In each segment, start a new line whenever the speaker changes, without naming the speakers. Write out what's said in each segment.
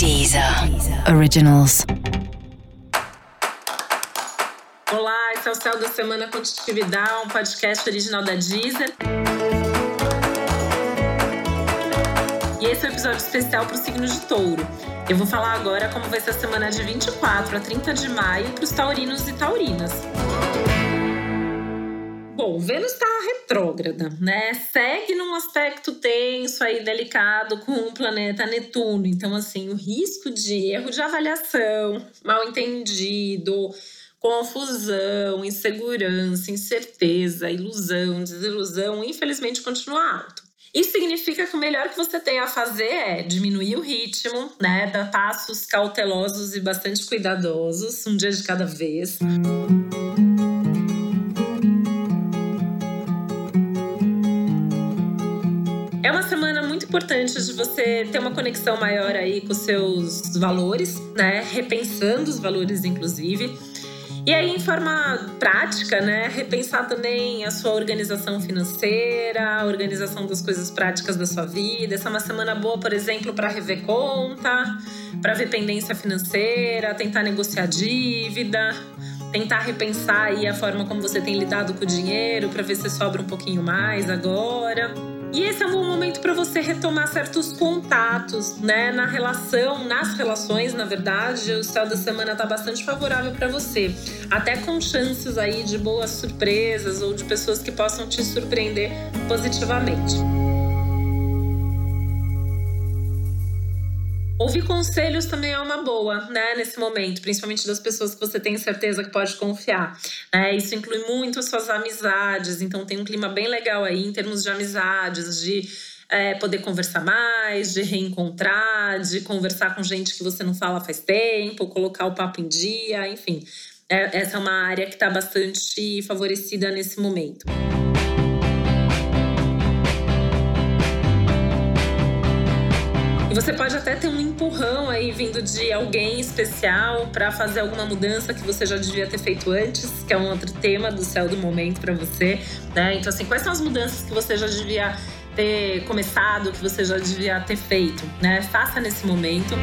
Deezer Originals.
Olá, esse é o Céu da Semana Contitividade, um podcast original da Deezer. E esse é um episódio especial para o signo de touro. Eu vou falar agora como vai ser a semana de 24 a 30 de maio para os taurinos e taurinas. Bom, Vênus está retrógrada, né? Segue num aspecto tenso aí, delicado, com o planeta Netuno. Então, assim, o risco de erro de avaliação, mal entendido, confusão, insegurança, incerteza, ilusão, desilusão, infelizmente continua alto. Isso significa que o melhor que você tem a fazer é diminuir o ritmo, né? Dar passos cautelosos e bastante cuidadosos, um dia de cada vez. É uma semana muito importante de você ter uma conexão maior aí com seus valores, né? Repensando os valores, inclusive. E aí, em forma prática, né, repensar também a sua organização financeira, a organização das coisas práticas da sua vida. Essa é uma semana boa, por exemplo, para rever conta, para ver pendência financeira, tentar negociar dívida, tentar repensar aí a forma como você tem lidado com o dinheiro, para ver se sobra um pouquinho mais agora. E esse é um bom momento para você retomar certos contatos, né? Na relação, nas relações, na verdade, o céu da semana tá bastante favorável para você. Até com chances aí de boas surpresas ou de pessoas que possam te surpreender positivamente. Ouvir conselhos também é uma boa, né, nesse momento, principalmente das pessoas que você tem certeza que pode confiar. Né? Isso inclui muito as suas amizades, então tem um clima bem legal aí em termos de amizades, de é, poder conversar mais, de reencontrar, de conversar com gente que você não fala faz tempo, colocar o papo em dia, enfim. É, essa é uma área que está bastante favorecida nesse momento. E você pode até ter um empurrão aí vindo de alguém especial para fazer alguma mudança que você já devia ter feito antes, que é um outro tema do céu do momento para você, né? Então assim, quais são as mudanças que você já devia ter começado, que você já devia ter feito, né? Faça nesse momento.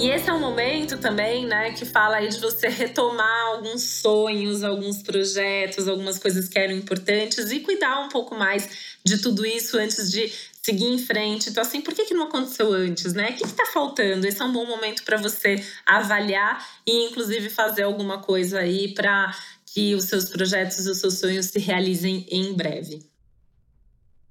E esse é um momento também, né, que fala aí de você retomar alguns sonhos, alguns projetos, algumas coisas que eram importantes e cuidar um pouco mais de tudo isso antes de seguir em frente. Então, assim, por que, que não aconteceu antes, né? O que está faltando? Esse é um bom momento para você avaliar e, inclusive, fazer alguma coisa aí para que os seus projetos e os seus sonhos se realizem em breve.